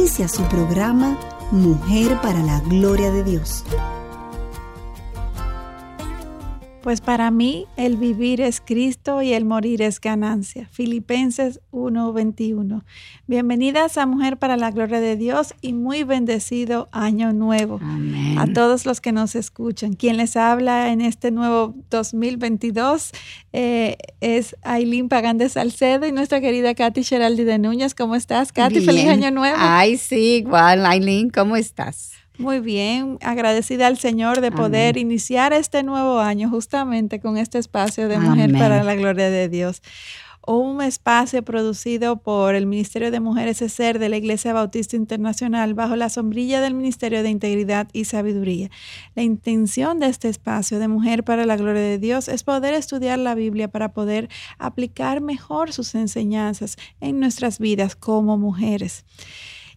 Inicia su programa Mujer para la Gloria de Dios. Pues para mí el vivir es Cristo y el morir es ganancia. Filipenses 1:21. Bienvenidas a Mujer para la Gloria de Dios y muy bendecido año nuevo. A todos los que nos escuchan. Quien les habla en este nuevo 2022 eh, es Aileen Pagán de Salcedo y nuestra querida Katy Geraldi de Núñez. ¿Cómo estás, Katy? Feliz año nuevo. Ay, sí, igual, Aileen, ¿cómo estás? Muy bien, agradecida al Señor de poder iniciar este nuevo año justamente con este espacio de Mujer para la Gloria de Dios. Un espacio producido por el Ministerio de Mujeres Ser de la Iglesia Bautista Internacional bajo la sombrilla del Ministerio de Integridad y Sabiduría. La intención de este espacio de Mujer para la Gloria de Dios es poder estudiar la Biblia para poder aplicar mejor sus enseñanzas en nuestras vidas como mujeres.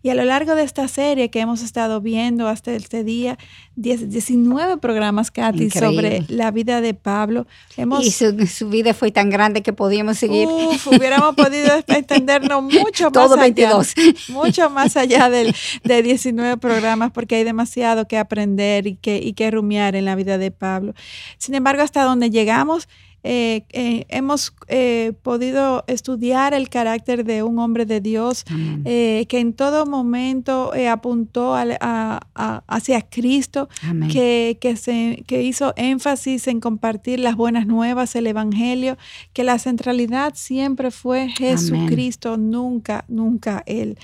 Y a lo largo de esta serie que hemos estado viendo hasta este día, 19 programas, Katy, sobre la vida de Pablo. Hemos, y su, vida fue tan grande que podíamos seguir. Uf, hubiéramos podido extendernos mucho más Todo 22. allá. Mucho más allá del, de 19 programas porque hay demasiado que aprender y que, y que rumiar en la vida de Pablo. Sin embargo, hasta donde llegamos eh, eh, hemos eh, podido estudiar el carácter de un hombre de Dios que en todo momento apuntó hacia Cristo, que, que, se, que hizo énfasis en compartir las buenas nuevas, el Evangelio, que la centralidad siempre fue Jesucristo, nunca, nunca Él.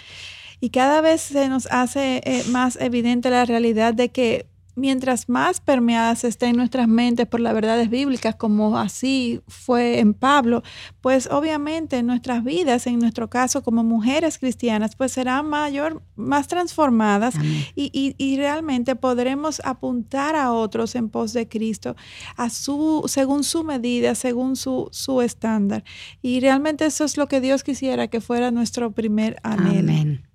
Y cada vez se nos hace más evidente la realidad de que mientras más permeadas estén nuestras mentes por las verdades bíblicas, como así fue en Pablo, pues obviamente en nuestras vidas, en nuestro caso como mujeres cristianas, pues serán mayor, más transformadas y, y, realmente podremos apuntar a otros en pos de Cristo, a su, según su medida, según su, su estándar. Y realmente eso es lo que Dios quisiera que fuera nuestro primer anhelo. Amén.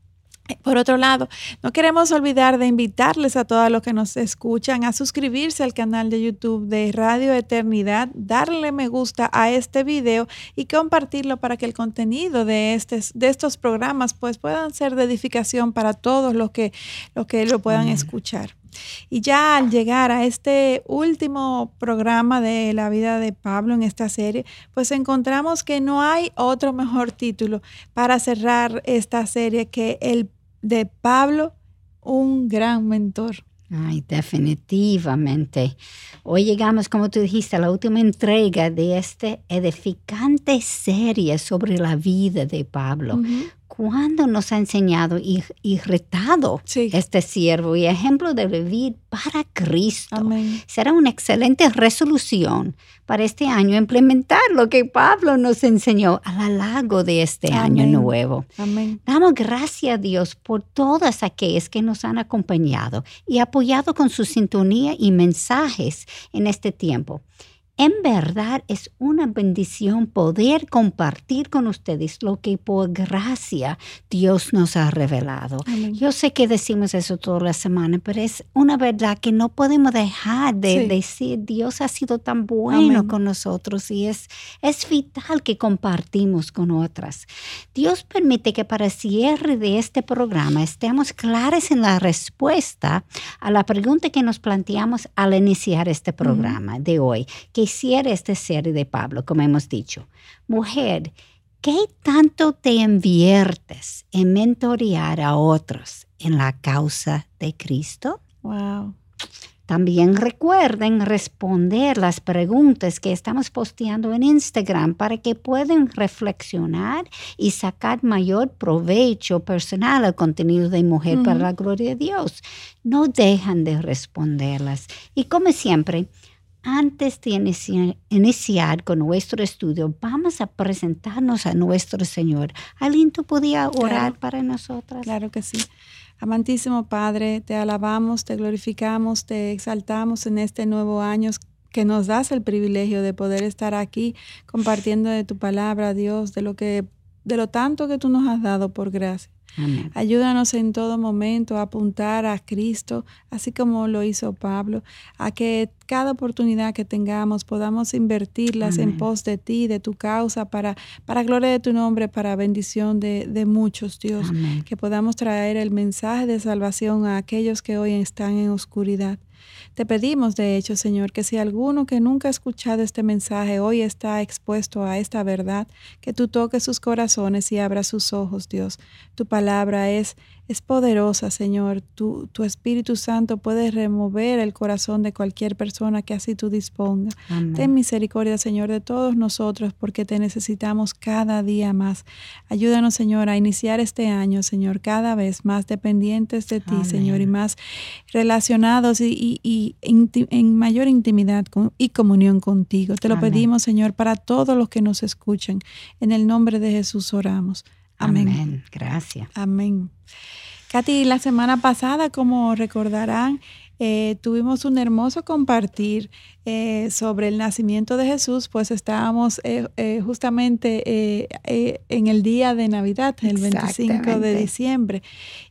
Por otro lado, no queremos olvidar de invitarles a todos los que nos escuchan a suscribirse al canal de YouTube de Radio Eternidad, darle me gusta a este video y compartirlo para que el contenido de, de estos programas pues puedan ser de edificación para todos los que, los que lo puedan escuchar. Y ya al llegar a este último programa de la vida de Pablo en esta serie, pues encontramos que no hay otro mejor título para cerrar esta serie que el de Pablo, un gran mentor. Ay, definitivamente. Hoy llegamos, como tú dijiste, a la última entrega de esta edificante serie sobre la vida de Pablo cuándo nos ha enseñado y, retado este siervo y ejemplo de vivir para Cristo. Será una excelente resolución para este año implementar lo que Pablo nos enseñó a lo largo de este año nuevo. Damos gracias a Dios por todas aquellas que nos han acompañado y apoyado con su sintonía y mensajes en este tiempo. En verdad es una bendición poder compartir con ustedes lo que por gracia Dios nos ha revelado. Yo sé que decimos eso toda la semana, pero es una verdad que no podemos dejar de decir, Dios ha sido tan bueno con nosotros y es, es vital que compartimos con otras. Dios permite que para cierre de este programa estemos claros en la respuesta a la pregunta que nos planteamos al iniciar este programa de hoy, que hiciera esta serie de Pablo, como hemos dicho. Mujer, ¿qué tanto te inviertes en mentorear a otros en la causa de Cristo? Wow. También recuerden responder las preguntas que estamos posteando en Instagram para que puedan reflexionar y sacar mayor provecho personal al contenido de Mujer para la Gloria de Dios. No dejan de responderlas. Y como siempre, antes de iniciar, con nuestro estudio, vamos a presentarnos a nuestro Señor. ¿Alguien tú podía orar para nosotras? Claro que sí. Amantísimo Padre, te alabamos, te glorificamos, te exaltamos en este nuevo año que nos das el privilegio de poder estar aquí compartiendo de tu palabra, Dios, de lo que de lo tanto que tú nos has dado por gracia. Ayúdanos en todo momento a apuntar a Cristo, así como lo hizo Pablo, a que cada oportunidad que tengamos podamos invertirlas en pos de ti, de tu causa, para, para gloria de tu nombre, para bendición de, de muchos, Dios. Que podamos traer el mensaje de salvación a aquellos que hoy están en oscuridad. Te pedimos, de hecho, Señor, que si alguno que nunca ha escuchado este mensaje hoy está expuesto a esta verdad, que tú toques sus corazones y abras sus ojos, Dios. Tu palabra es es poderosa, Señor. Tu, tu, Espíritu Santo puede remover el corazón de cualquier persona que así tú disponga. Ten misericordia, Señor, de todos nosotros porque te necesitamos cada día más. Ayúdanos, Señor, a iniciar este año, Señor, cada vez más dependientes de ti, Señor, y más relacionados y, y, en mayor intimidad y comunión contigo. Te lo pedimos, Señor, para todos los que nos escuchen. En el nombre de Jesús oramos. Amén. Gracias. Amén. Katy, la semana pasada, como recordarán, eh, tuvimos un hermoso compartir eh, sobre el nacimiento de Jesús, pues estábamos eh, justamente en el día de Navidad, el 25 de diciembre,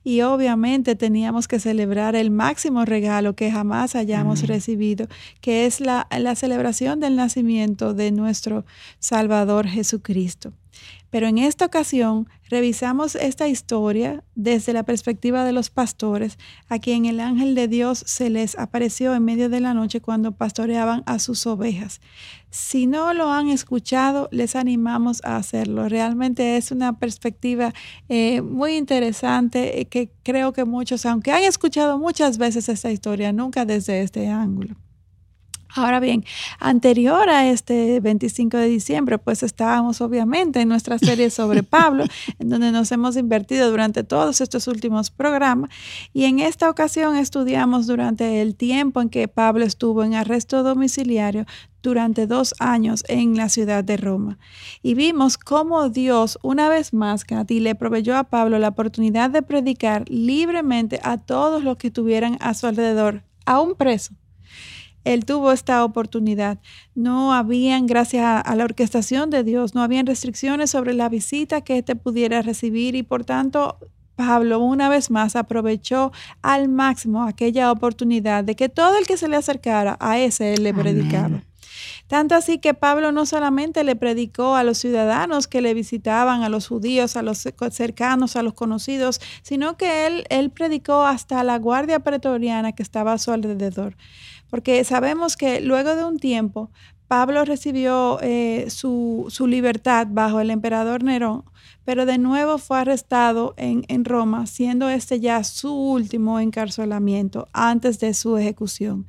y obviamente teníamos que celebrar el máximo regalo que jamás hayamos recibido, que es la, la celebración del nacimiento de nuestro Salvador Jesucristo. Pero en esta ocasión revisamos esta historia desde la perspectiva de los pastores, a quien el ángel de Dios se les apareció en medio de la noche cuando pastoreaban a sus ovejas. Si no lo han escuchado, les animamos a hacerlo. Realmente es una perspectiva eh, muy interesante eh, que creo que muchos, aunque han escuchado muchas veces esta historia, nunca desde este ángulo. Ahora bien, anterior a este 25 de diciembre, pues estábamos obviamente en nuestra serie sobre Pablo, en donde nos hemos invertido durante todos estos últimos programas. Y en esta ocasión estudiamos durante el tiempo en que Pablo estuvo en arresto domiciliario durante dos años en la ciudad de Roma. Y vimos cómo Dios, una vez más, Katy, le proveyó a Pablo la oportunidad de predicar libremente a todos los que estuvieran a su alrededor, a un preso él tuvo esta oportunidad. No habían, gracias a, la orquestación de Dios, no habían restricciones sobre la visita que éste pudiera recibir y por tanto Pablo una vez más aprovechó al máximo aquella oportunidad de que todo el que se le acercara a ese él le predicaba. Tanto así que Pablo no solamente le predicó a los ciudadanos que le visitaban, a los judíos, a los cercanos, a los conocidos, sino que él, él predicó hasta a la guardia pretoriana que estaba a su alrededor porque sabemos que luego de un tiempo Pablo recibió eh, su, libertad bajo el emperador Nerón, pero de nuevo fue arrestado en, en Roma, siendo este ya su último encarcelamiento antes de su ejecución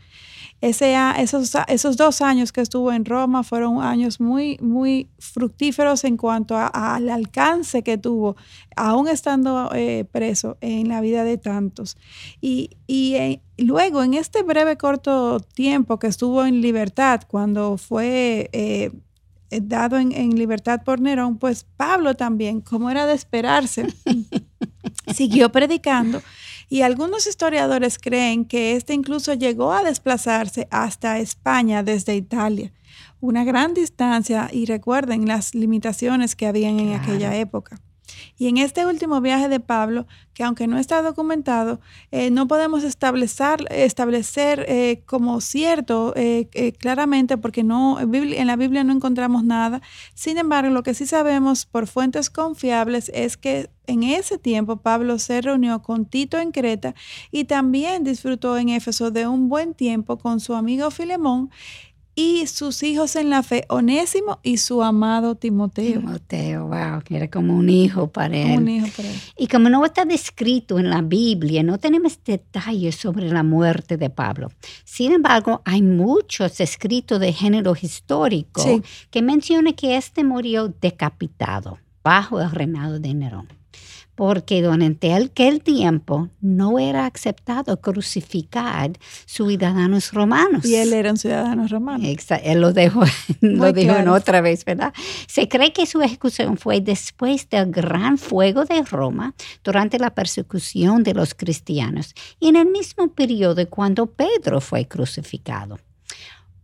esos, esos dos años que estuvo en Roma fueron años muy, muy fructíferos en cuanto al alcance que tuvo, aún estando eh, preso en la vida de tantos. Y, eh, luego, en este breve, corto tiempo que estuvo en libertad, cuando fue... Eh, dado en, en, libertad por Nerón, pues Pablo también, como era de esperarse, siguió predicando. Y algunos historiadores creen que este incluso llegó a desplazarse hasta España desde Italia, una gran distancia y recuerden las limitaciones que habían en aquella época. Y en este último viaje de Pablo, que aunque no está documentado, eh, no podemos establecer, establecer eh, como cierto eh, claramente porque no, en la Biblia no encontramos nada. Sin embargo, lo que sí sabemos por fuentes confiables es que en ese tiempo Pablo se reunió con Tito en Creta y también disfrutó en Éfeso de un buen tiempo con su amigo Filemón y sus hijos en la fe, Onésimo y su amado Timoteo. Timoteo, wow, que era como un hijo para él. Un hijo para él. Y como no está descrito en la Biblia, no tenemos detalles sobre la muerte de Pablo. Sin embargo, hay muchos escritos de género histórico que mencionan que éste murió decapitado bajo el reinado de Nerón. Porque durante aquel tiempo no era aceptado crucificar ciudadanos romanos. Y él era un ciudadano romano. Exacto, él lo dejó, lo dijo en otra vez, ¿verdad? Se cree que su ejecución fue después del gran fuego de Roma, durante la persecución de los cristianos, y en el mismo periodo cuando Pedro fue crucificado.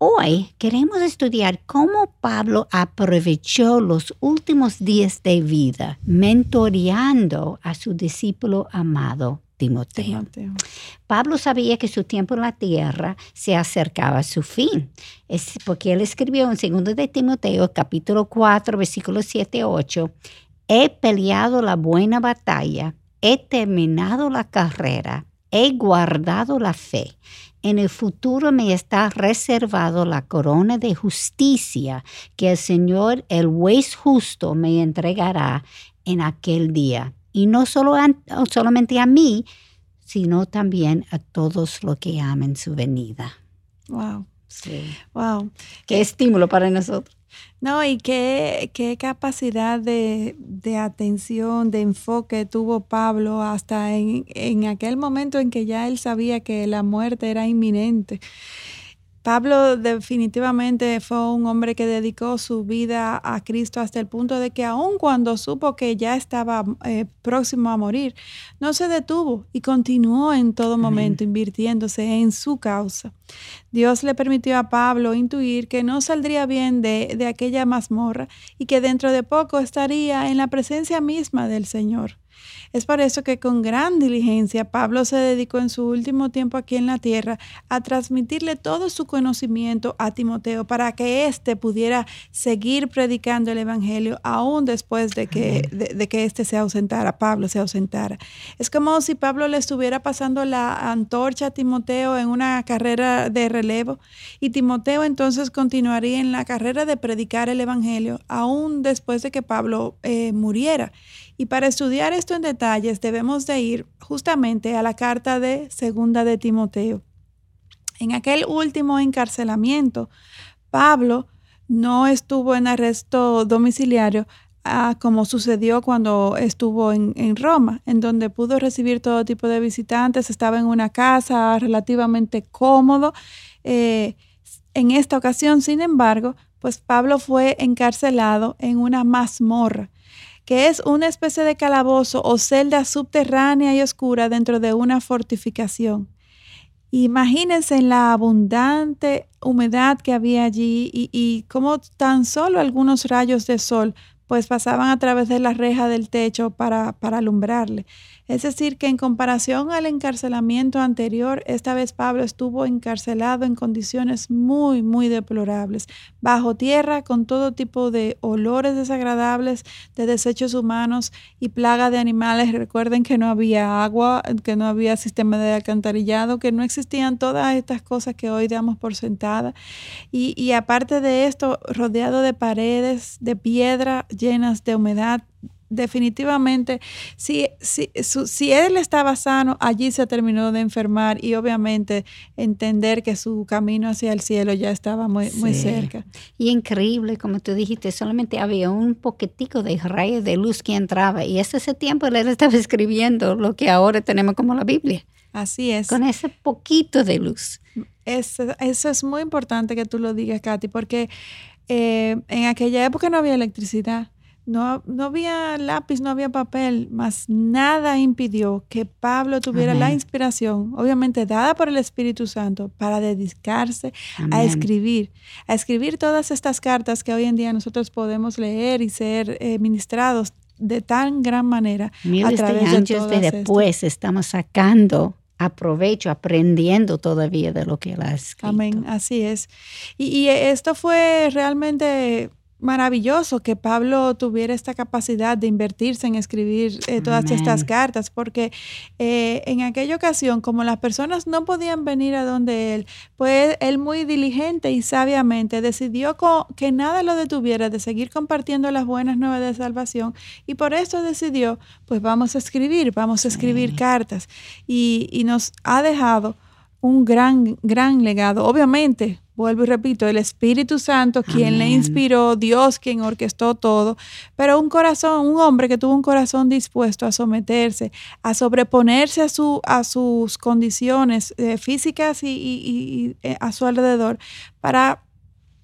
Hoy queremos estudiar cómo Pablo aprovechó los últimos días de vida mentoreando a su discípulo amado Timoteo. Pablo sabía que su tiempo en la tierra se acercaba a su fin. Es porque él escribió en 2 de Timoteo, capítulo 4, versículos 7 8, he peleado la buena batalla, he terminado la carrera, he guardado la fe en el futuro me está reservado la corona de justicia que el Señor, el juez justo, me entregará en aquel día. Y no solo solamente a mí, sino también a todos los que amen su venida. Wow. Sí. Wow. Qué estímulo para nosotros. No, y qué, qué capacidad de, de, atención, de enfoque tuvo Pablo hasta en, en aquel momento en que ya él sabía que la muerte era inminente. Pablo definitivamente fue un hombre que dedicó su vida a Cristo hasta el punto de que aun cuando supo que ya estaba eh, próximo a morir, no se detuvo y continuó en todo momento invirtiéndose en su causa. Dios le permitió a Pablo intuir que no saldría bien de, de aquella mazmorra y que dentro de poco estaría en la presencia misma del Señor. Es por eso que con gran diligencia Pablo se dedicó en su último tiempo aquí en la tierra a transmitirle todo su conocimiento a Timoteo para que éste pudiera seguir predicando el Evangelio aún después de que, de, que éste se ausentara, Pablo se ausentara. Es como si Pablo le estuviera pasando la antorcha a Timoteo en una carrera de relevo y Timoteo entonces continuaría en la carrera de predicar el Evangelio aún después de que Pablo eh, muriera. Y para estudiar esto en detalles debemos de ir justamente a la carta de segunda de Timoteo. En aquel último encarcelamiento, Pablo no estuvo en arresto domiciliario ah, como sucedió cuando estuvo en, Roma, en donde pudo recibir todo tipo de visitantes, estaba en una casa relativamente cómodo. Eh, en esta ocasión, sin embargo, pues Pablo fue encarcelado en una mazmorra que es una especie de calabozo o celda subterránea y oscura dentro de una fortificación. Imagínense la abundante humedad que había allí y, y cómo tan solo algunos rayos de sol pues pasaban a través de la reja del techo para, para alumbrarle. Es decir, que en comparación al encarcelamiento anterior, esta vez Pablo estuvo encarcelado en condiciones muy, muy deplorables, bajo tierra, con todo tipo de olores desagradables, de desechos humanos y plaga de animales. Recuerden que no había agua, que no había sistema de alcantarillado, que no existían todas estas cosas que hoy damos por sentada. Y, y aparte de esto, rodeado de paredes de piedra llenas de humedad, definitivamente, si, si, si él estaba sano, allí se terminó de enfermar y obviamente entender que su camino hacia el cielo ya estaba muy, muy cerca. Y increíble, como tú dijiste, solamente había un poquitico de rayos de luz que entraba y ese, ese tiempo él estaba escribiendo lo que ahora tenemos como la Biblia. Así es. Con ese poquito de luz. Eso, eso es muy importante que tú lo digas, Katy, porque eh, en aquella época no había electricidad. No, no había lápiz, no había papel, más nada impidió que Pablo tuviera la inspiración, obviamente dada por el Espíritu Santo, para dedicarse a escribir, a escribir todas estas cartas que hoy en día nosotros podemos leer y ser eh, ministrados de tan gran manera. Miles a través de años de después estamos sacando aprovecho, aprendiendo todavía de lo que él ha escrito. Amén, así es. Y, y esto fue realmente maravilloso que Pablo tuviera esta capacidad de invertirse en escribir eh, todas estas cartas, porque eh, en aquella ocasión, como las personas no podían venir a donde él, pues él muy diligente y sabiamente decidió que nada lo detuviera de seguir compartiendo las buenas nuevas de salvación y por eso decidió, pues vamos a escribir, vamos a escribir cartas. Y, y nos ha dejado un gran, gran legado. Obviamente, vuelvo y repito, el Espíritu Santo, quien le inspiró, Dios quien orquestó todo, pero un corazón, un hombre que tuvo un corazón dispuesto a someterse, a sobreponerse a, su, a sus condiciones eh, físicas y, eh, a su alrededor para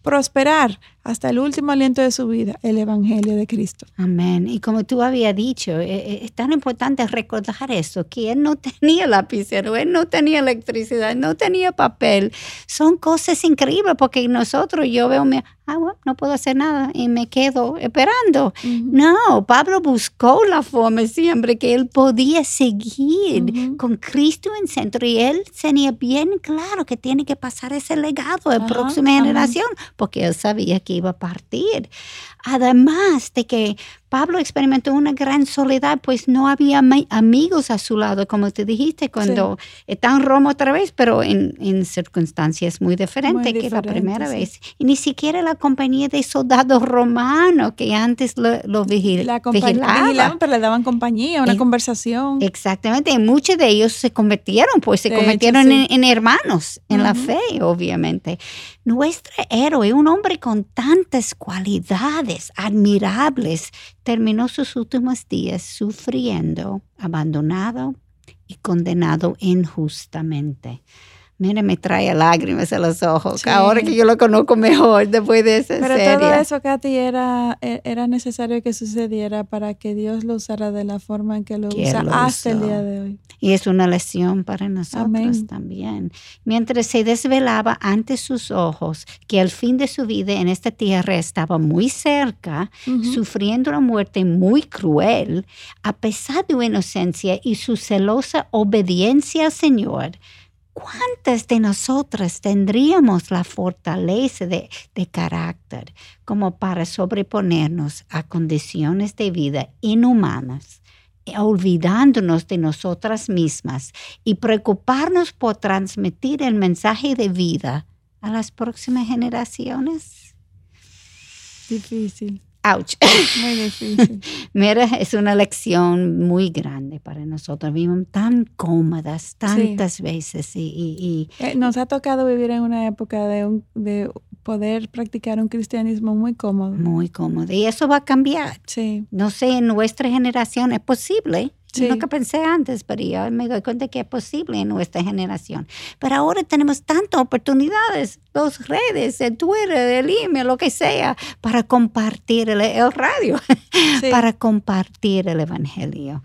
prosperar hasta el último aliento de su vida el Evangelio de Cristo. Amén. Y como tú habías dicho, eh, eh, es tan importante recordar eso, que él no tenía lapicero, él no tenía electricidad, no tenía papel. Son cosas increíbles porque nosotros, yo veo, mi, ah, bueno, no puedo hacer nada y me quedo esperando. No, Pablo buscó la forma siempre que él podía seguir con Cristo en centro y él tenía bien claro que tiene que pasar ese legado a la próxima generación porque él sabía que iba a partir. Además de que Pablo experimentó una gran soledad, pues no había amigos a su lado, como te dijiste, cuando está en Roma otra vez, pero en, circunstancias muy diferentes que la primera vez. Y ni siquiera la compañía de soldados romanos que antes lo, lo la vigilaban. pero le daban compañía, una conversación. Exactamente, y muchos de ellos se convirtieron, pues se convirtieron en, hermanos en la fe, obviamente. Nuestro héroe, un hombre con tantas cualidades admirables, terminó sus últimos días sufriendo, abandonado y condenado injustamente. Mire, me trae lágrimas a los ojos. Ahora que yo lo conozco mejor después de esa Pero todo eso, Katy, era, e, era necesario que sucediera para que Dios lo usara de la forma en que lo usa hasta el día de hoy. Y es una lección para nosotros también. Mientras se desvelaba ante sus ojos que el fin de su vida en esta tierra estaba muy cerca, sufriendo una muerte muy cruel, a pesar de su inocencia y su celosa obediencia al Señor, ¿Cuántas de nosotras tendríamos la fortaleza de, carácter como para sobreponernos a condiciones de vida inhumanas, olvidándonos de nosotras mismas y preocuparnos por transmitir el mensaje de vida a las próximas generaciones? Difícil. Ouch. Muy difícil. Mira, es una lección muy grande para nosotros. Vivimos tan cómodas tantas veces y, eh, nos ha tocado vivir en una época de, de poder practicar un cristianismo muy cómodo. Muy cómodo. Y eso va a cambiar. Sí. No sé, en nuestra generación es posible. Sí. Nunca pensé antes, pero yo me doy cuenta que es posible en nuestra generación. Pero ahora tenemos tantas oportunidades, las redes, el Twitter, el email, lo que sea, para compartir el, el radio, para compartir el Evangelio.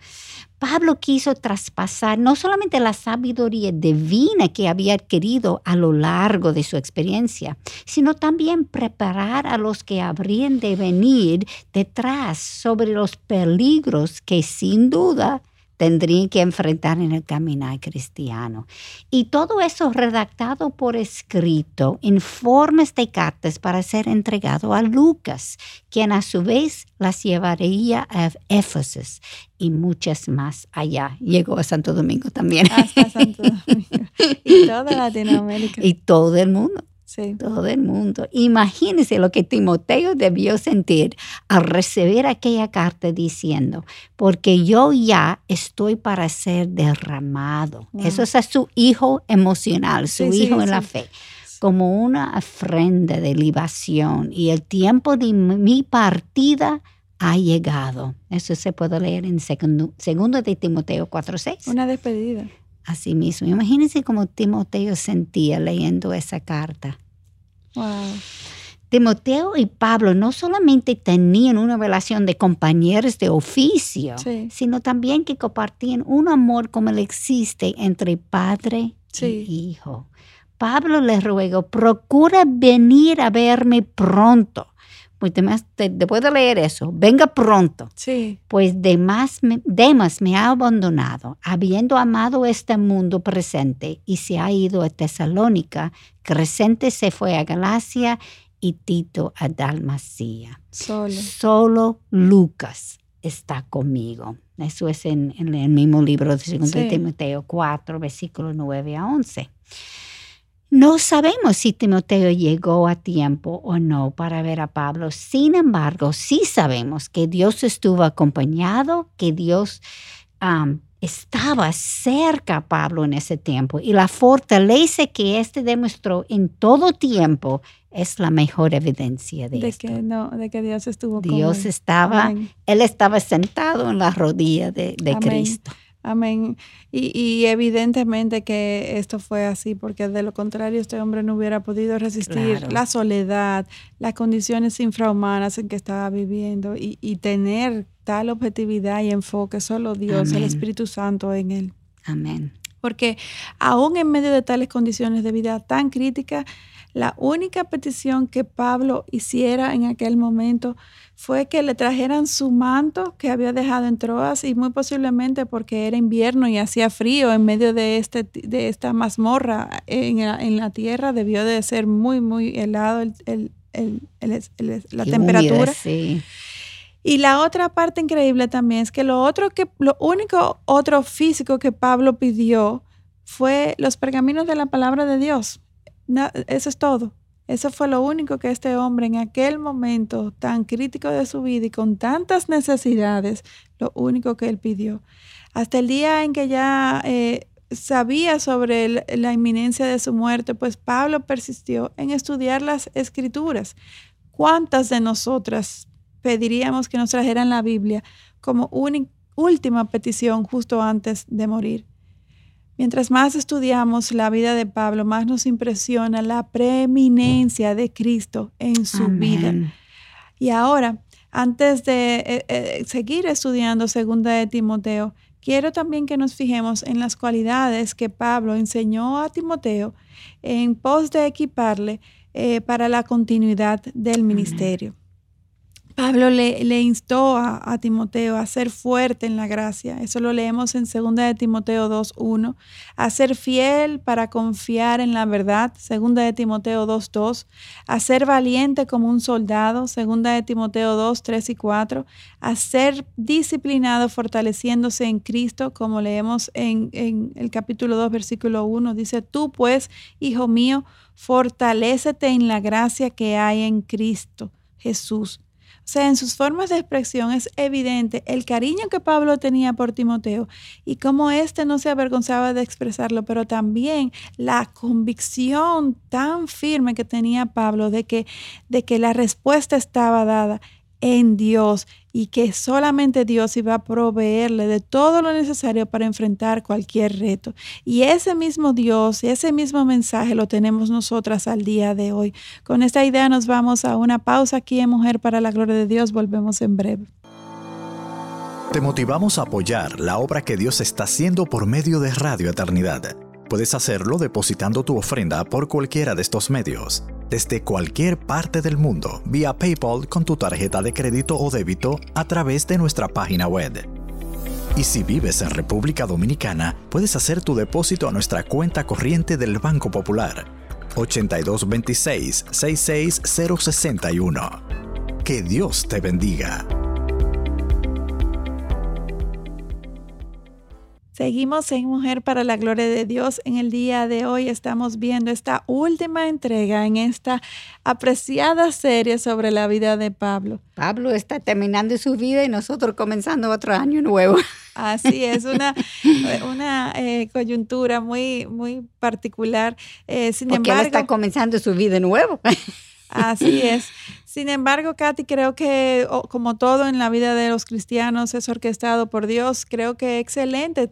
Pablo quiso traspasar no solamente la sabiduría divina que había adquirido a lo largo de su experiencia, sino también preparar a los que habrían de venir detrás sobre los peligros que sin duda tendrían que enfrentar en el caminar cristiano. Y todo eso redactado por escrito en formas de cartas para ser entregado a Lucas, quien a su vez las llevaría a Éfeso y muchas más allá. Llegó a Santo Domingo también. Hasta Santo Domingo. Y toda Latinoamérica. Y todo el mundo. Todo el mundo. Imagínense lo que Timoteo debió sentir al recibir aquella carta diciendo, porque yo ya estoy para ser derramado. Eso es a su hijo emocional, su hijo en la fe, como una ofrenda de libación. Y el tiempo de mi partida ha llegado. Eso se puede leer en segundo, segundo de Timoteo 4.6. Una despedida. Así mismo. Imagínense cómo Timoteo sentía leyendo esa carta. Timoteo y Pablo no solamente tenían una relación de compañeros de oficio, sino también que compartían un amor como el existe entre padre y hijo. Pablo les ruego, procura venir a verme pronto pues después de leer eso, venga pronto. Sí. Pues Demas me, Demas me ha abandonado, habiendo amado este mundo presente, y se ha ido a Tesalónica. Crescente se fue a Galacia y Tito a Dalmacia. Solo. Solo Lucas está conmigo. Eso es en, el mismo libro de 2 Timoteo 4, versículos 9 a 11. No sabemos si Timoteo llegó a tiempo o no para ver a Pablo. Sin embargo, sí sabemos que Dios estuvo acompañado, que Dios estaba cerca a Pablo en ese tiempo y la fortaleza que éste demostró en todo tiempo es la mejor evidencia de, de que no, de que Dios estuvo Dios con él. estaba, Amén. él estaba sentado en la rodilla de. Cristo. Amén. Y, y evidentemente que esto fue así, porque de lo contrario este hombre no hubiera podido resistir Claro. la soledad, las condiciones infrahumanas en que estaba viviendo y, y tener tal objetividad y enfoque solo Dios, el. Espíritu Santo en él. Amén. Porque aún en medio de tales condiciones de vida tan críticas, la única petición que Pablo hiciera en aquel momento fue que le trajeran su manto que había dejado en Troas y muy posiblemente porque era invierno y hacía frío en medio de, este, de esta mazmorra en la, en la tierra, debió de ser muy, muy helado el- la temperatura. sí. Y la otra parte increíble también es que lo otro que lo único otro físico que Pablo pidió fue los pergaminos de la palabra de Dios. Eso es todo. Eso fue lo único que este hombre en aquel momento tan crítico de su vida y con tantas necesidades, lo único que él pidió. Hasta el día en que ya eh, sabía sobre la inminencia de su muerte, pues Pablo persistió en estudiar las escrituras. ¿Cuántas de nosotras pediríamos que nos trajeran la Biblia como uni- última petición justo antes de morir? Mientras más estudiamos la vida de Pablo, más nos impresiona la preeminencia de Cristo en su vida. Y ahora, antes de eh, eh, seguir estudiando Segunda de Timoteo, quiero también que nos fijemos en las cualidades que Pablo enseñó a Timoteo en pos de equiparle eh, para la continuidad del ministerio. Pablo le, le instó a, a Timoteo a ser fuerte en la gracia. Eso lo leemos en 2 de Timoteo 2.1. A ser fiel para confiar en la verdad. 2 de Timoteo 2.2. A ser valiente como un soldado. 2 de Timoteo 2, 3 y 4. A ser disciplinado fortaleciéndose en Cristo, como leemos en, en el capítulo 2, versículo 1. Dice, tú pues, hijo mío, fortalécete en la gracia que hay en Cristo Jesús. Sea, en sus formas de expresión es evidente el cariño que Pablo tenía por Timoteo y cómo éste no se avergonzaba de expresarlo, pero también la convicción tan firme que tenía Pablo de que, de que la respuesta estaba dada en Dios y que solamente Dios iba a proveerle de todo lo necesario para enfrentar cualquier reto. Y ese mismo Dios, ese mismo mensaje lo tenemos nosotras al día de hoy. Con esta idea nos vamos a una pausa aquí en Mujer para la Gloria de Dios. Volvemos en breve. Te motivamos a apoyar la obra que Dios está haciendo por medio de Radio Eternidad. Puedes hacerlo depositando tu ofrenda por cualquiera de estos medios, desde cualquier parte del mundo, vía PayPal con tu tarjeta de crédito o débito a través de nuestra página web. Y si vives en República Dominicana, puedes hacer tu depósito a nuestra cuenta corriente del Banco Popular 8226 66061. Que Dios te bendiga. Seguimos en Mujer para la Gloria de Dios. En el día de hoy estamos viendo esta última entrega en esta apreciada serie sobre la vida de Pablo. Pablo está terminando su vida y nosotros comenzando otro año nuevo. Así es, una, una eh, coyuntura muy, muy particular. Eh, sin Porque él embargo, está comenzando su vida nuevo. Así es. Sin embargo, Katy, creo que como todo en la vida de los cristianos es orquestado por Dios. Creo que excelente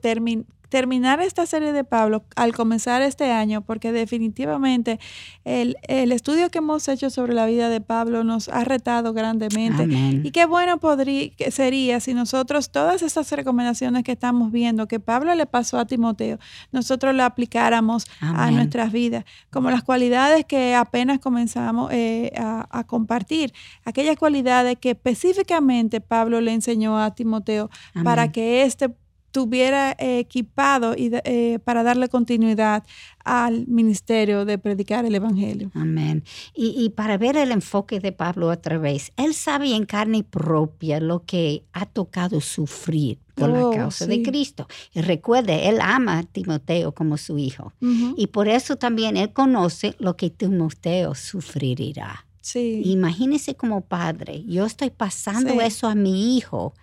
terminar esta serie de Pablo al comenzar este año, porque definitivamente el, el estudio que hemos hecho sobre la vida de Pablo nos ha retado grandemente. Amén. Y qué bueno podría, sería si nosotros todas estas recomendaciones que estamos viendo, que Pablo le pasó a Timoteo, nosotros lo aplicáramos a nuestras vidas, como las cualidades que apenas comenzamos eh, a, a compartir, aquellas cualidades que específicamente Pablo le enseñó a Timoteo para que éste tuviera eh, equipado y eh, para darle continuidad al ministerio de predicar el Evangelio. Amén. Y, y para ver el enfoque de Pablo otra vez, él sabe en carne propia lo que ha tocado sufrir por Oh, la causa de. Cristo. Y recuerde, él ama a Timoteo como su hijo. Y por eso también él conoce lo que Timoteo sufrirá. Sí. Imagínese como padre, yo estoy pasando Sí. eso a mi hijo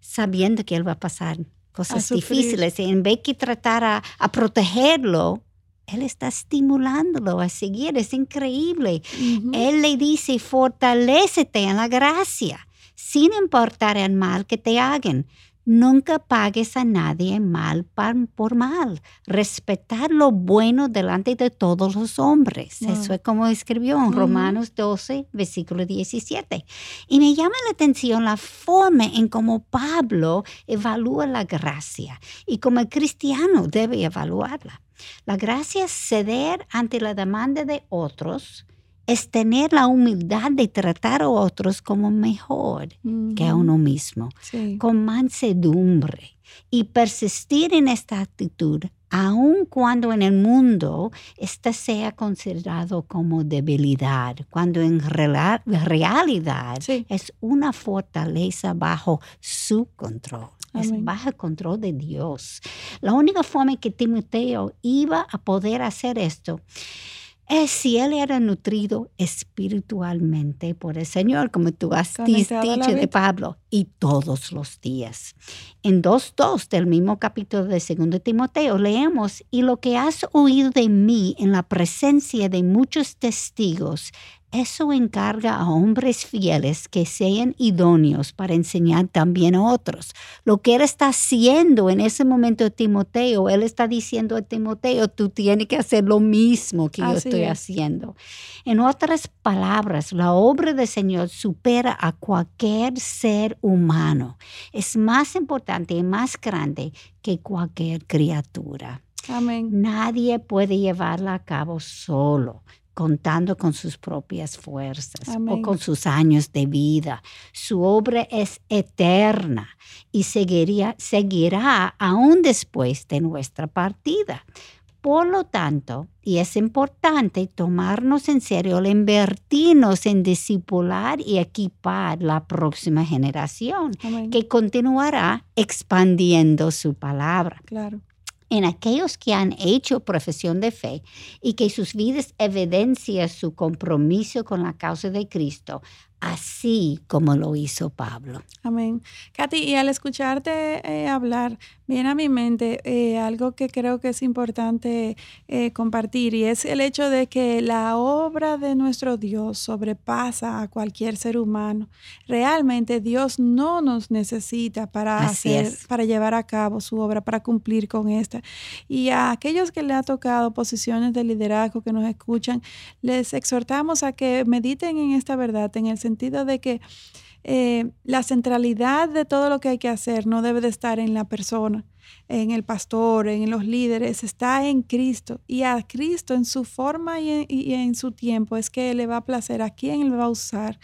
sabiendo que él va a pasar cosas difíciles. Y en vez de tratar a, protegerlo, él está estimulándolo a seguir. Es increíble. Él le dice, fortalecete en la gracia, sin importar el mal que te hagan. Nunca pagues a nadie mal por mal. Respetar lo bueno delante de todos los hombres. Eso es como escribió en Romanos 12, versículo 17. Y me llama la atención la forma en cómo Pablo evalúa la gracia y como el cristiano debe evaluarla. La gracia es ceder ante la demanda de otros es tener la humildad de tratar a otros como mejor que a uno mismo, con mansedumbre y persistir en esta actitud aun cuando en el mundo esta sea considerado como debilidad, cuando en realidad es una fortaleza bajo su control. Es bajo el control de Dios. La única forma en que Timoteo iba a poder hacer esto es si él era nutrido espiritualmente por el Señor, como tú has dicho de Pablo, y todos los días. En 2.2 del mismo capítulo de 2 Timoteo leemos, y lo que has oído de mí en la presencia de muchos testigos, eso encarga a hombres fieles que sean idóneos para enseñar también a otros. Lo que él está haciendo en ese momento Timoteo, él está diciendo a Timoteo, tú tienes que hacer lo mismo que yo estoy haciendo. En otras palabras, la obra del Señor supera a cualquier ser humano. Es más importante y más grande que cualquier criatura. Amén. Nadie puede llevarla a cabo solo contando con sus propias fuerzas o con sus años de vida. Su obra es eterna y seguiría, seguirá aún después de nuestra partida. Por lo tanto, y es importante tomarnos en serio el invertirnos en discipular y equipar la próxima generación que continuará expandiendo su palabra. Claro en aquellos que han hecho profesión de fe y que sus vidas evidencian su compromiso con la causa de Cristo, así como lo hizo Pablo. Amén. Katy, y al escucharte eh, hablar, viene a mi mente eh, algo que creo que es importante eh, compartir y es el hecho de que la obra de nuestro Dios sobrepasa a cualquier ser humano. Realmente Dios no nos necesita para hacer, para llevar a cabo su obra, para cumplir con esta. Y a aquellos que le ha tocado posiciones de liderazgo que nos escuchan, les exhortamos a que mediten en esta verdad, en el sentido de que eh, la centralidad de todo lo que hay que hacer no debe de estar en la persona, en el pastor, en los líderes, está en Cristo. Y a Cristo en su forma y en, su tiempo es que le va a placer a quién le va a usar.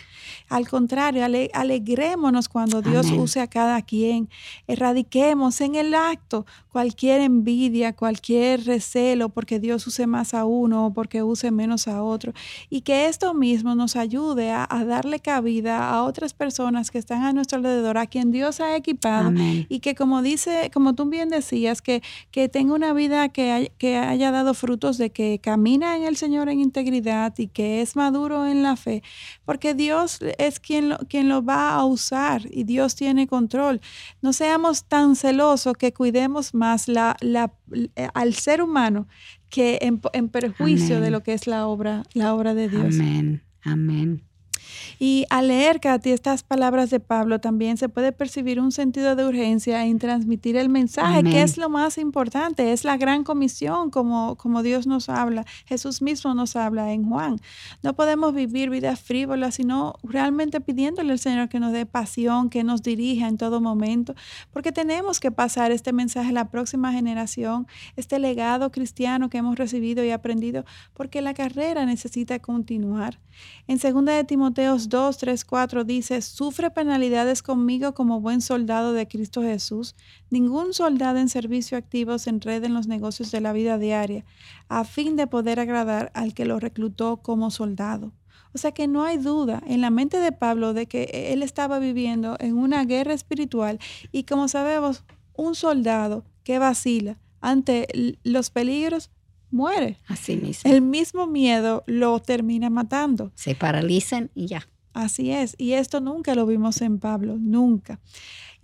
Al contrario, alegrémonos cuando Dios use a cada quien. Erradiquemos en el acto cualquier envidia, cualquier recelo porque Dios use más a uno o porque use menos a otro. Y que esto mismo nos ayude a, darle cabida a otras personas que están a nuestro alrededor, a quien Dios ha equipado. Y que como dice, como tú bien decías, que, que tenga una vida que, que haya dado frutos de que camina en el Señor en integridad y que es maduro en la fe, porque Dios es quien lo, quien lo va a usar y Dios tiene control. No seamos tan celosos que cuidemos más la, la, al ser humano que en, en perjuicio de lo que es la obra, la obra de Dios. Amén, amén. Y al leer, Katy, estas palabras de Pablo, también se puede percibir un sentido de urgencia en transmitir el mensaje, que es lo más importante, es la gran comisión, como, como Dios nos habla, Jesús mismo nos habla en Juan. No podemos vivir vidas frívolas, sino realmente pidiéndole al Señor que nos dé pasión, que nos dirija en todo momento, porque tenemos que pasar este mensaje a la próxima generación, este legado cristiano que hemos recibido y aprendido, porque la carrera necesita continuar. En 2 de Timoteo 2, 3, 4 dice, sufre penalidades conmigo como buen soldado de Cristo Jesús. Ningún soldado en servicio activo se enreda en los negocios de la vida diaria, a fin de poder agradar al que lo reclutó como soldado. O sea que no hay duda en la mente de Pablo de que él estaba viviendo en una guerra espiritual y como sabemos, un soldado que vacila ante los peligros muere. Así mismo. El mismo miedo lo termina matando. Se paralizan y ya. Así es. Y esto nunca lo vimos en Pablo, nunca.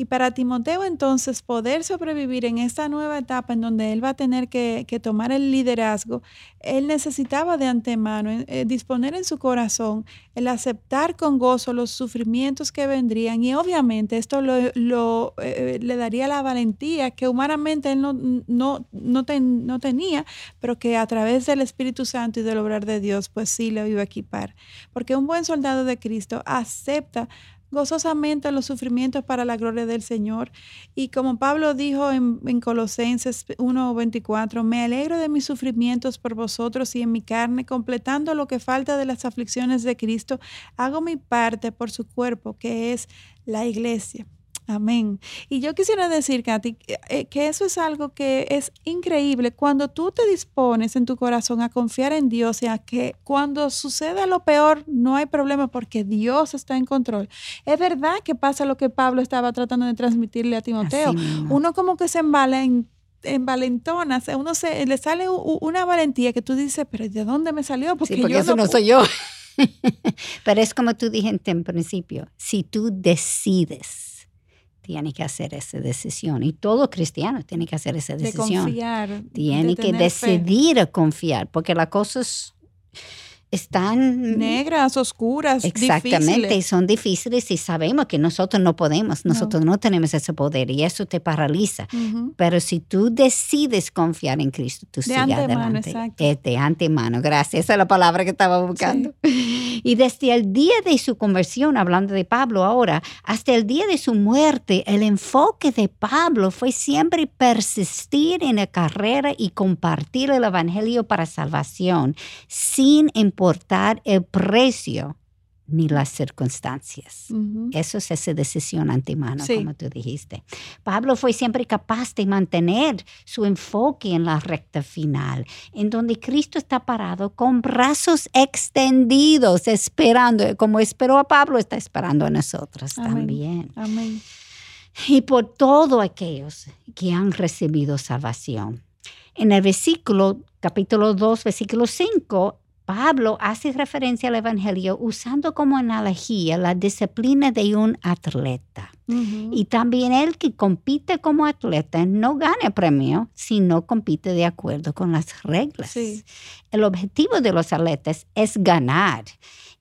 Y para Timoteo entonces poder sobrevivir en esta nueva etapa en donde él va a tener que, tomar el liderazgo, él necesitaba de antemano eh, disponer en su corazón el aceptar con gozo los sufrimientos que vendrían y obviamente esto eh, le daría la valentía que humanamente él no, no tenía, pero que a través del Espíritu Santo y del obrar de Dios pues sí lo iba a equipar. Porque un buen soldado de Cristo acepta gozosamente los sufrimientos para la gloria del Señor. Y como Pablo dijo en, en Colosenses 1:24, me alegro de mis sufrimientos por vosotros y en mi carne, completando lo que falta de las aflicciones de Cristo, hago mi parte por su cuerpo, que es la iglesia. Amén. Y yo quisiera decir, Katy, eh, que eso es algo que es increíble cuando tú te dispones en tu corazón a confiar en Dios y a que cuando suceda lo peor no hay problema porque Dios está en control. Es verdad que pasa lo que Pablo estaba tratando de transmitirle a Timoteo. Uno como que se embala en o uno se le sale una valentía que tú dices, pero ¿de dónde me salió? Porque, yo eso no, no soy yo. pero es como tú dijiste en principio, si tú decides tiene que hacer esa decisión. Y todo cristiano tiene que hacer esa decisión. De confiar. Tiene que decidir a confiar, porque las cosas están negras, oscuras, exactamente, y son difíciles y sabemos que nosotros no podemos, nosotros no, tenemos ese poder y eso te paraliza. Pero si tú decides confiar en Cristo, tú sigues adelante. Exacto. de antemano, gracias, esa es la palabra que estaba buscando. Y desde el día de su conversión, hablando de Pablo ahora, hasta el día de su muerte, el enfoque de Pablo fue siempre persistir en la carrera y compartir el Evangelio para salvación, sin importar el precio ni las circunstancias. Eso es esa decisión antemano, como tú dijiste. Pablo fue siempre capaz de mantener su enfoque en la recta final, en donde Cristo está parado con brazos extendidos, esperando, como esperó a Pablo, está esperando a nosotros también. Amén. Y por todos aquellos que han recibido salvación. En el versículo, capítulo 2, versículo 5, Pablo hace referencia al Evangelio usando como analogía la disciplina de un atleta. Y también el que compite como atleta no gana premio si no compite de acuerdo con las reglas. El objetivo de los atletas es ganar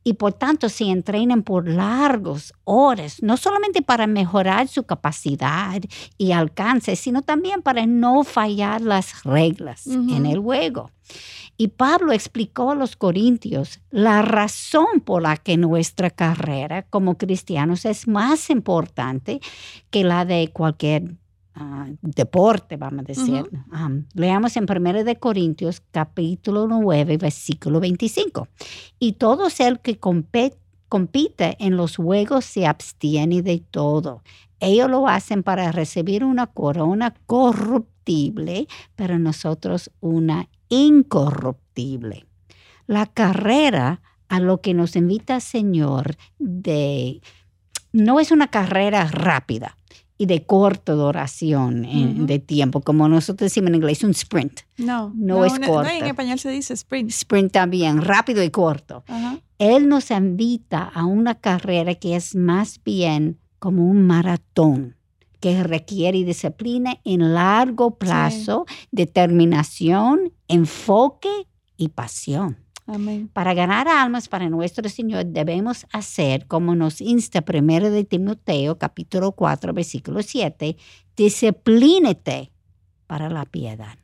y por tanto se entrenan por largos horas, no solamente para mejorar su capacidad y alcance, sino también para no fallar las reglas en el juego. Y Pablo explicó a los corintios la razón por la que nuestra carrera como cristianos es más importante que la de cualquier ah, deporte, vamos a decir. leamos en 1 de Corintios capítulo 9, versículo 25. Y todo el que compite en los juegos se abstiene de todo. Ellos lo hacen para recibir una corona corruptible, pero nosotros una incorruptible. La carrera a lo que nos invita el Señor de no es una carrera rápida y de corta duración de tiempo, como nosotros decimos en inglés, un sprint. No, no, es corto. en español se dice sprint. Sprint también, rápido y corto. Él nos invita a una carrera que es más bien como un maratón que requiere disciplina en largo plazo, determinación, enfoque y pasión. Amén. Para ganar almas para nuestro Señor debemos hacer como nos insta primero de Timoteo capítulo 4 versículo 7, disciplínate para la piedad.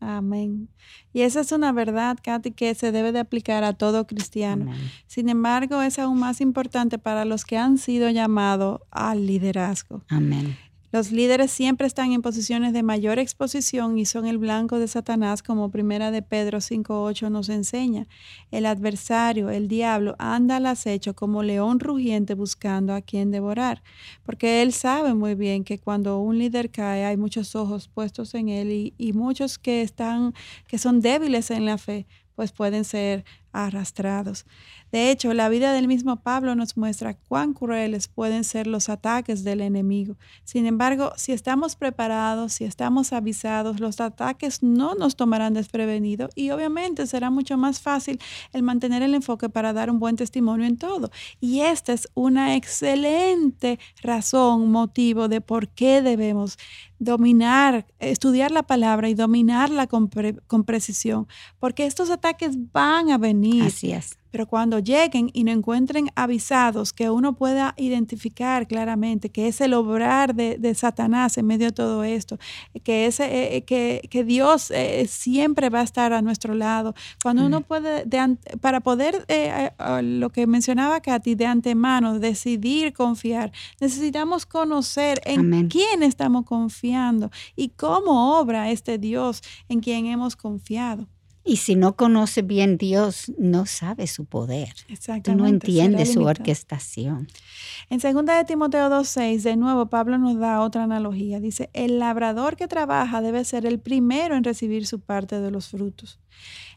Amén. Y esa es una verdad, Katy, que se debe de aplicar a todo cristiano. Sin embargo, es aún más importante para los que han sido llamados al liderazgo. Amén. Los líderes siempre están en posiciones de mayor exposición y son el blanco de Satanás, como primera de Pedro 5.8 nos enseña. El adversario, el diablo, anda al acecho como león rugiente buscando a quien devorar, porque él sabe muy bien que cuando un líder cae hay muchos ojos puestos en él y, y muchos que están, que son débiles en la fe, pues pueden ser arrastrados. De hecho, la vida del mismo Pablo nos muestra cuán crueles pueden ser los ataques del enemigo. Sin embargo, si estamos preparados, si estamos avisados, los ataques no nos tomarán desprevenido y obviamente será mucho más fácil el mantener el enfoque para dar un buen testimonio en todo. Y esta es una excelente razón, motivo de por qué debemos dominar, estudiar la palabra y dominarla con, con precisión, porque estos ataques van a venir. Así es. Pero cuando lleguen y no encuentren avisados, que uno pueda identificar claramente que es el obrar de, Satanás en medio de todo esto, que, ese, eh, eh, que, que, Dios eh, siempre va a estar a nuestro lado. Cuando uno puede, para poder, lo que mencionaba Katy, de antemano, decidir confiar, necesitamos conocer en quién estamos confiando y cómo obra este Dios en quien hemos confiado. Y si no conoce bien Dios, no sabe su poder. Tú no entiendes su orquestación. En 2 de Timoteo 2.6, de nuevo, Pablo nos da otra analogía. Dice, el labrador que trabaja debe ser el primero en recibir su parte de los frutos.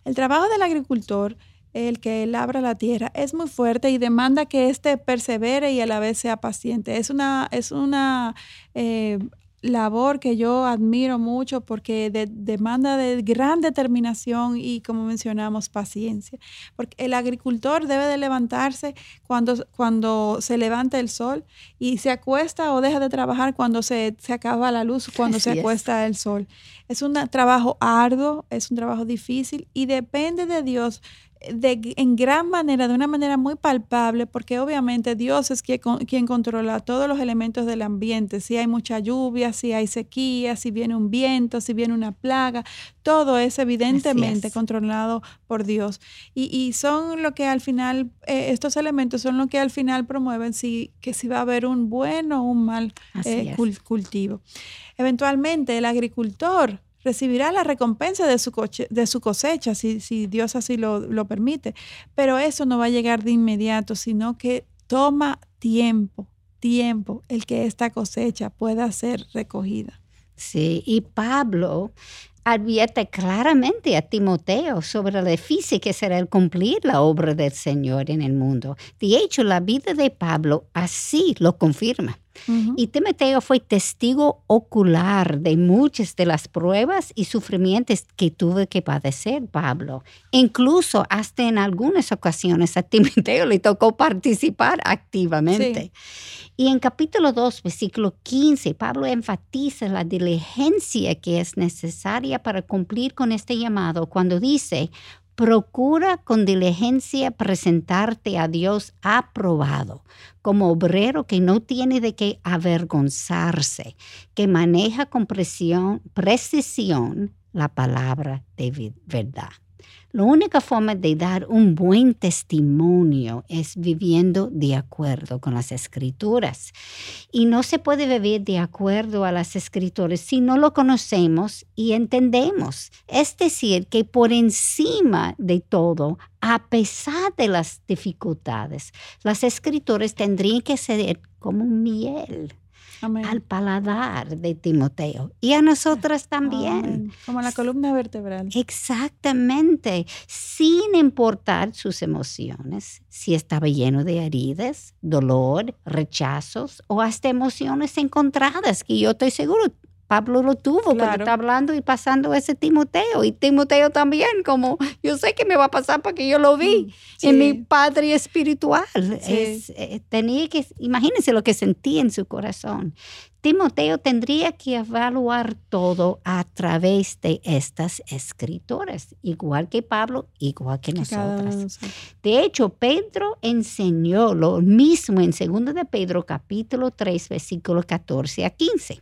El trabajo del agricultor el que labra la tierra, es muy fuerte y demanda que éste persevere y a la vez sea paciente. Es una, es una eh, labor que yo admiro mucho porque demanda de gran determinación y, como mencionamos, paciencia. Porque el agricultor debe de levantarse cuando, cuando se levanta el sol y se acuesta o deja de trabajar cuando se, se acaba la luz, cuando se acuesta el sol. Es un trabajo arduo, es un trabajo difícil y depende de Dios en gran manera, de una manera muy palpable, porque obviamente Dios es quien, quien, controla todos los elementos del ambiente, si hay mucha lluvia, si hay sequía, si viene un viento, si viene una plaga, todo es evidentemente controlado por Dios. Y, son lo que al final, eh, estos elementos son lo que al final promueven si, que si va a haber un buen o un mal eh, cultivo. Eventualmente el agricultor recibirá la recompensa de su, de su cosecha, si, si Dios así lo, lo, permite. Pero eso no va a llegar de inmediato, sino que toma tiempo, tiempo, el que esta cosecha pueda ser recogida. Sí, y Pablo advierte claramente a Timoteo sobre lo difícil que será el cumplir la obra del Señor en el mundo. De hecho, la vida de Pablo así lo confirma. Y Timoteo fue testigo ocular de muchas de las pruebas y sufrimientos que tuvo que padecer Pablo. Incluso hasta en algunas ocasiones a Timoteo le tocó participar activamente. Y en capítulo 2, versículo 15, Pablo enfatiza la diligencia que es necesaria para cumplir con este llamado cuando dice, Procura con diligencia presentarte a Dios aprobado, como obrero que no tiene de qué avergonzarse, que maneja con precisión la palabra de verdad. La única forma de dar un buen testimonio es viviendo de acuerdo con las escrituras. Y no se puede vivir de acuerdo a las escrituras si no lo conocemos y entendemos. Es decir, que por encima de todo, a pesar de las dificultades, las escrituras tendrían que ser como miel al paladar de Timoteo y a nosotras también. Como la columna vertebral. Exactamente, sin importar sus emociones, si estaba lleno de heridas, dolor, rechazos o hasta emociones encontradas, que yo estoy seguro Pablo lo tuvo cuando está hablando y pasando ese Timoteo. Y Timoteo también, como yo sé que me va a pasar porque yo lo vi mm, en mi padre espiritual. Eh, tenía que, imagínense lo que sentía en su corazón. Timoteo tendría que evaluar todo a través de estas escrituras, igual que Pablo, igual que nosotras. De hecho, Pedro enseñó lo mismo en 2 de Pedro capítulo 3, versículo 14 a 15.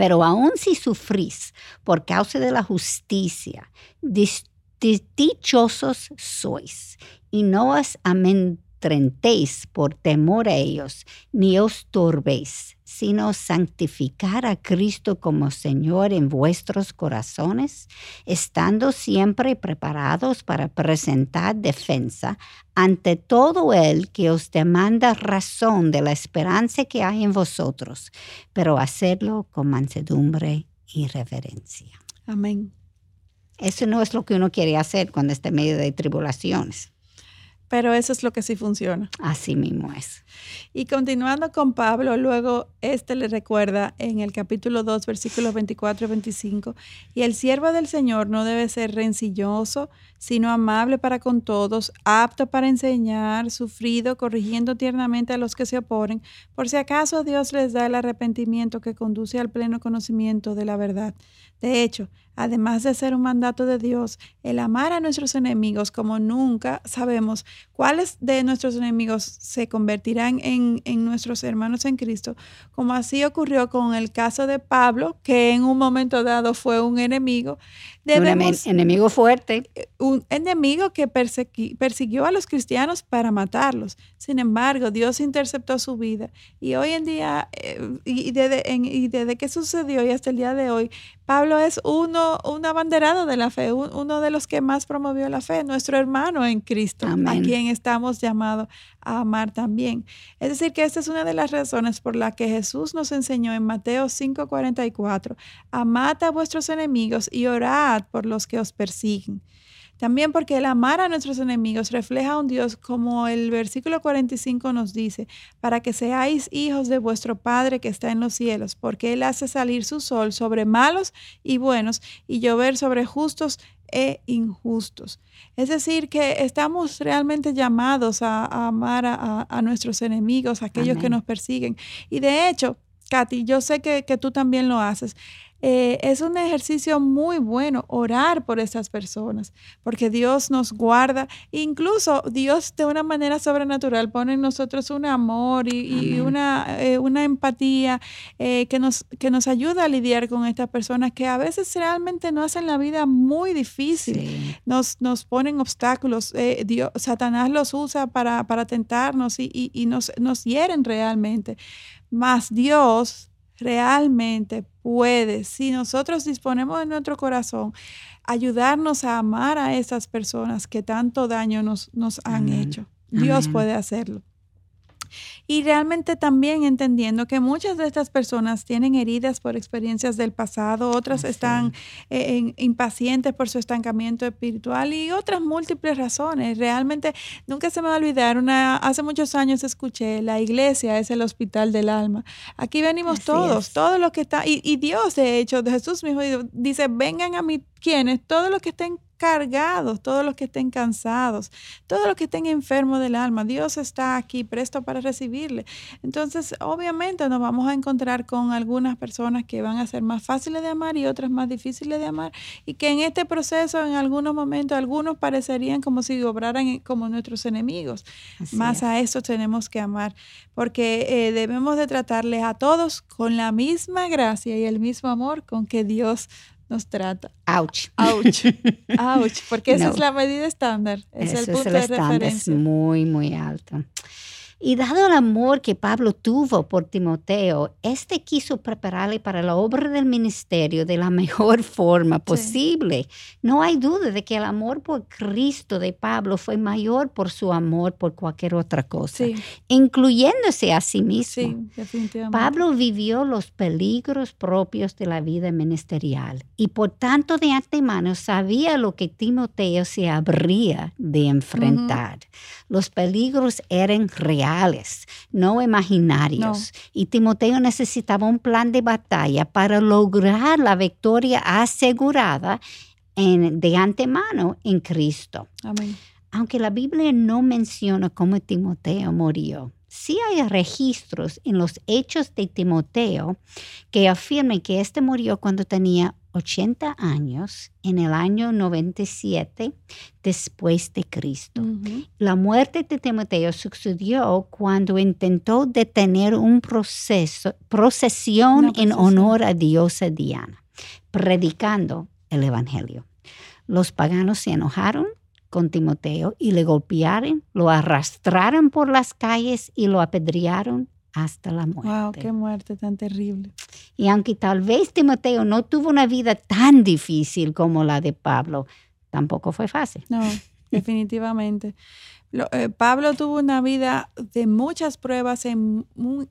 Pero aun si sufrís por causa de la justicia, dichosos sois. Y no os amedrentéis por temor a ellos, ni os turbéis sino santificar a Cristo como Señor en vuestros corazones, estando siempre preparados para presentar defensa ante todo el que os demanda razón de la esperanza que hay en vosotros, pero hacerlo con mansedumbre y reverencia. Amén. Eso no es lo que uno quiere hacer cuando está en medio de tribulaciones. Pero eso es lo que sí funciona. Así mismo es. Y continuando con Pablo, luego este le recuerda en el capítulo 2, versículos 24 y 25, y el siervo del Señor no debe ser rencilloso, sino amable para con todos, apto para enseñar, sufrido, corrigiendo tiernamente a los que se oponen, por si acaso Dios les da el arrepentimiento que conduce al pleno conocimiento de la verdad. De hecho, además de ser un mandato de Dios, el amar a nuestros enemigos como nunca sabemos cuáles de nuestros enemigos se convertirán en, nuestros hermanos en Cristo, como así ocurrió con el caso de Pablo, que en un momento dado fue un enemigo. un enemigo fuerte. Eh, un enemigo que persiguió a los cristianos para matarlos. Sin embargo, Dios interceptó su vida. Y hoy en día, eh, y, desde, y desde que sucedió y hasta el día de hoy, Pablo es uno, un abanderado de la fe, uno de los que más promovió la fe, nuestro hermano en Cristo, a quien estamos llamados a amar también. Es decir, que esta es una de las razones por la que Jesús nos enseñó en Mateo 5:44, amad a vuestros enemigos y orad por los que os persiguen. También porque el amar a nuestros enemigos refleja a un Dios como el versículo 45 nos dice, para que seáis hijos de vuestro Padre que está en los cielos, porque Él hace salir su sol sobre malos y buenos y llover sobre justos e injustos. Es decir, que estamos realmente llamados a, amar a, nuestros enemigos, a aquellos que nos persiguen. Y de hecho, Katy, yo sé que, que tú también lo haces. Eh, es un ejercicio muy bueno orar por esas personas, porque Dios nos guarda, incluso Dios de una manera sobrenatural pone en nosotros un amor y, una, eh, una, empatía eh, que, nos, que nos ayuda a lidiar con estas personas que a veces realmente nos hacen la vida muy difícil, nos, nos ponen obstáculos, Dios, Satanás los usa para, para tentarnos y, y nos, nos hieren realmente. Mas Dios realmente puede, si nosotros disponemos de nuestro corazón, ayudarnos a amar a esas personas que tanto daño nos, nos han hecho. Dios puede hacerlo. Y realmente también entendiendo que muchas de estas personas tienen heridas por experiencias del pasado, otras están eh, impacientes por su estancamiento espiritual y otras múltiples razones. Realmente nunca se me va a olvidar, una, hace muchos años escuché, la iglesia es el hospital del alma. Aquí venimos todos, todos los que están, y, y Dios de hecho, Jesús mismo dice, vengan a mí quienes, todos los que estén cargados, todos los que estén cansados, todos los que estén enfermos del alma. Dios está aquí presto para recibirle. Entonces, obviamente nos vamos a encontrar con algunas personas que van a ser más fáciles de amar y otras más difíciles de amar y que en este proceso, en algunos momentos, algunos parecerían como si obraran como nuestros enemigos. más a eso tenemos que amar, porque eh, debemos de tratarles a todos con la misma gracia y el mismo amor con que Dios nos trata. Ouch. Ouch. Ouch. Porque esa es la medida estándar. Es el punto de referencia. Es muy, muy alto. Y dado el amor que Pablo tuvo por Timoteo, este quiso prepararle para la obra del ministerio de la mejor forma posible. No hay duda de que el amor por Cristo de Pablo fue mayor por su amor por cualquier otra cosa, incluyéndose a sí mismo. Pablo vivió los peligros propios de la vida ministerial y por tanto de antemano sabía lo que Timoteo se habría de enfrentar. Los peligros eran reales no imaginarios. Y Timoteo necesitaba un plan de batalla para lograr la victoria asegurada en, de antemano en Cristo. Aunque la Biblia no menciona cómo Timoteo murió, sí hay registros en los hechos de Timoteo que afirman que éste murió cuando tenía 80 años en el año 97 después de Cristo. La muerte de Timoteo sucedió cuando intentó detener un proceso, procesión en honor a diosa Diana, predicando el Evangelio. Los paganos se enojaron con Timoteo y le golpearon, lo arrastraron por las calles y lo apedrearon hasta la muerte. ¡Wow! ¡Qué muerte tan terrible! Y aunque tal vez Timoteo no tuvo una vida tan difícil como la de Pablo, tampoco fue fácil. No, definitivamente. Eh, Pablo tuvo una vida de muchas pruebas en muy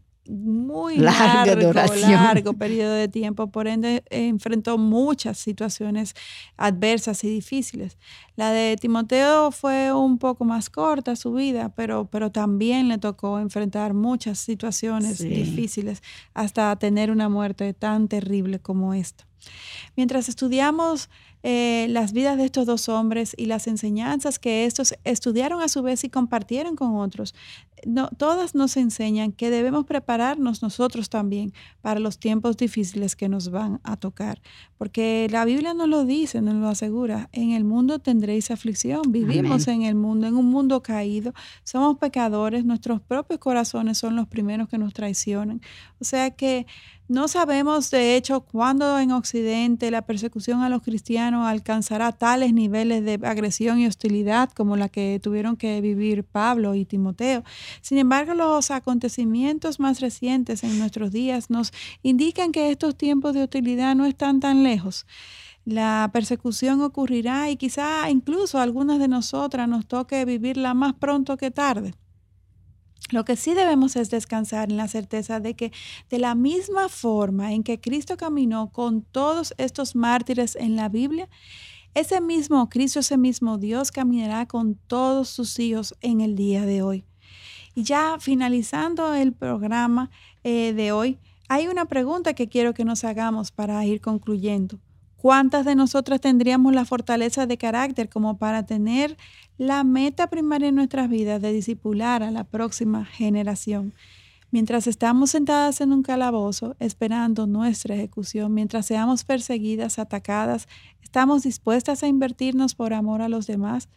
Larga largo, duración. largo periodo de tiempo, por ende eh, enfrentó muchas situaciones adversas y difíciles. La de Timoteo fue un poco más corta su vida, pero, pero también le tocó enfrentar muchas situaciones Sí. difíciles hasta tener una muerte tan terrible como esta. Mientras estudiamos eh, las vidas de estos dos hombres y las enseñanzas que estos estudiaron a su vez y compartieron con otros, no, todas nos enseñan que debemos prepararnos nosotros también para los tiempos difíciles que nos van a tocar. Porque la Biblia nos lo dice, nos lo asegura. En el mundo tendréis aflicción. Vivimos en el mundo, en un mundo caído. Somos pecadores. Nuestros propios corazones son los primeros que nos traicionan. O sea que no sabemos, de hecho, cuándo en Occidente la persecución a los cristianos alcanzará tales niveles de agresión y hostilidad como la que tuvieron que vivir Pablo y Timoteo. Sin embargo, los acontecimientos más recientes en nuestros días nos indican que estos tiempos de hostilidad no están tan lejos. La persecución ocurrirá y quizá incluso algunas de nosotras nos toque vivirla más pronto que tarde. Lo que sí debemos es descansar en la certeza de que de la misma forma en que Cristo caminó con todos estos mártires en la Biblia, ese mismo Cristo, ese mismo Dios caminará con todos sus hijos en el día de hoy. Y ya finalizando el programa eh, de hoy, hay una pregunta que quiero que nos hagamos para ir concluyendo. ¿Cuántas de nosotras tendríamos la fortaleza de carácter como para tener la meta primaria en nuestras vidas de discipular a la próxima generación? Mientras estamos sentadas en un calabozo esperando nuestra ejecución, mientras seamos perseguidas, atacadas, ¿estamos dispuestas a invertirnos por amor a los demás?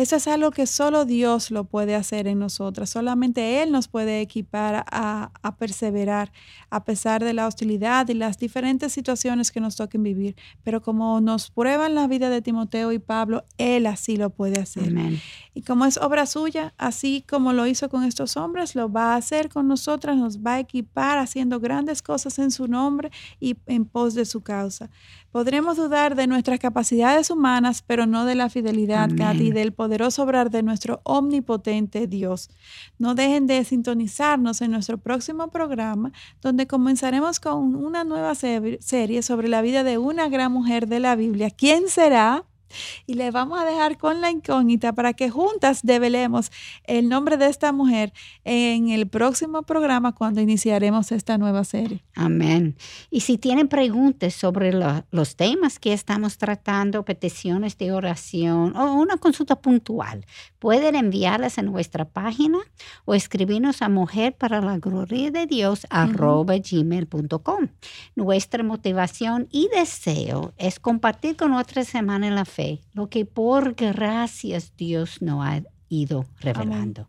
Eso es algo que solo Dios lo puede hacer en nosotras. Solamente Él nos puede equipar a, a, perseverar a pesar de la hostilidad y las diferentes situaciones que nos toquen vivir. Pero como nos prueban la vida de Timoteo y Pablo, Él así lo puede hacer. Amén. Y como es obra suya, así como lo hizo con estos hombres, lo va a hacer con nosotras, nos va a equipar haciendo grandes cosas en su nombre y en pos de su causa. Podremos dudar de nuestras capacidades humanas, pero no de la fidelidad, Amén. Katy, del poderoso obrar de nuestro omnipotente Dios. No dejen de sintonizarnos en nuestro próximo programa, donde comenzaremos con una nueva se- serie sobre la vida de una gran mujer de la Biblia. ¿Quién será? Y le vamos a dejar con la incógnita para que juntas develemos el nombre de esta mujer en el próximo programa cuando iniciaremos esta nueva serie. Amén. Y si tienen preguntas sobre lo- los temas que estamos tratando, peticiones de oración o una consulta puntual, pueden enviarlas a nuestra página o escribirnos a mujer para la gloria de Dios arroba gmail.com. Nuestra motivación y deseo es compartir con otra semana en la fe lo que por gracias Dios nos ha ido revelando.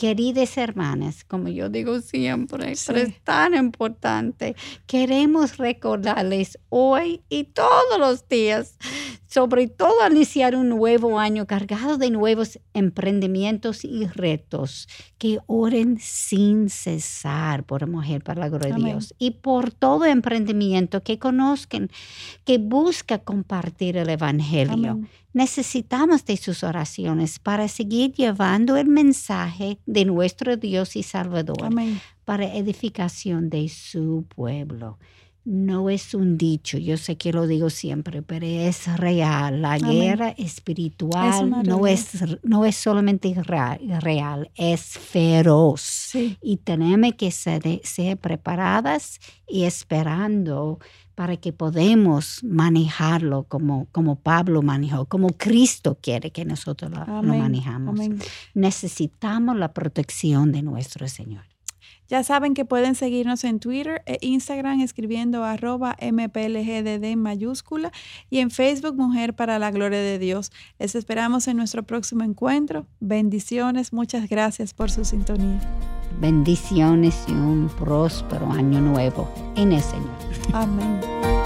Queridas hermanas, como yo digo siempre, Sí. pero es tan importante, queremos recordarles hoy y todos los días, sobre todo al iniciar un nuevo año cargado de nuevos emprendimientos y retos, que oren sin cesar por mujer para la gloria de. Dios y por todo emprendimiento que conozcan, que busca compartir el Evangelio. Amén. Necesitamos de sus oraciones para seguir llevando el mensaje de nuestro Dios y Salvador Amén. para edificación de su pueblo. No es un dicho, yo sé que lo digo siempre, pero es real. La Amén. guerra Es espiritual una no, es, no es solamente real, es feroz. Sí. Y tenemos que ser, ser preparadas y esperando para que podamos manejarlo como, como Pablo manejó, como Cristo quiere que nosotros lo, manejamos. Amén. Necesitamos la protección de nuestro Señor. Ya saben que pueden seguirnos en Twitter e Instagram escribiendo arroba MPLGDD en mayúscula y en Facebook Mujer para la Gloria de Dios. Les esperamos en nuestro próximo encuentro. Bendiciones. Muchas gracias por su sintonía. Bendiciones y un próspero año nuevo en el Señor. Amén.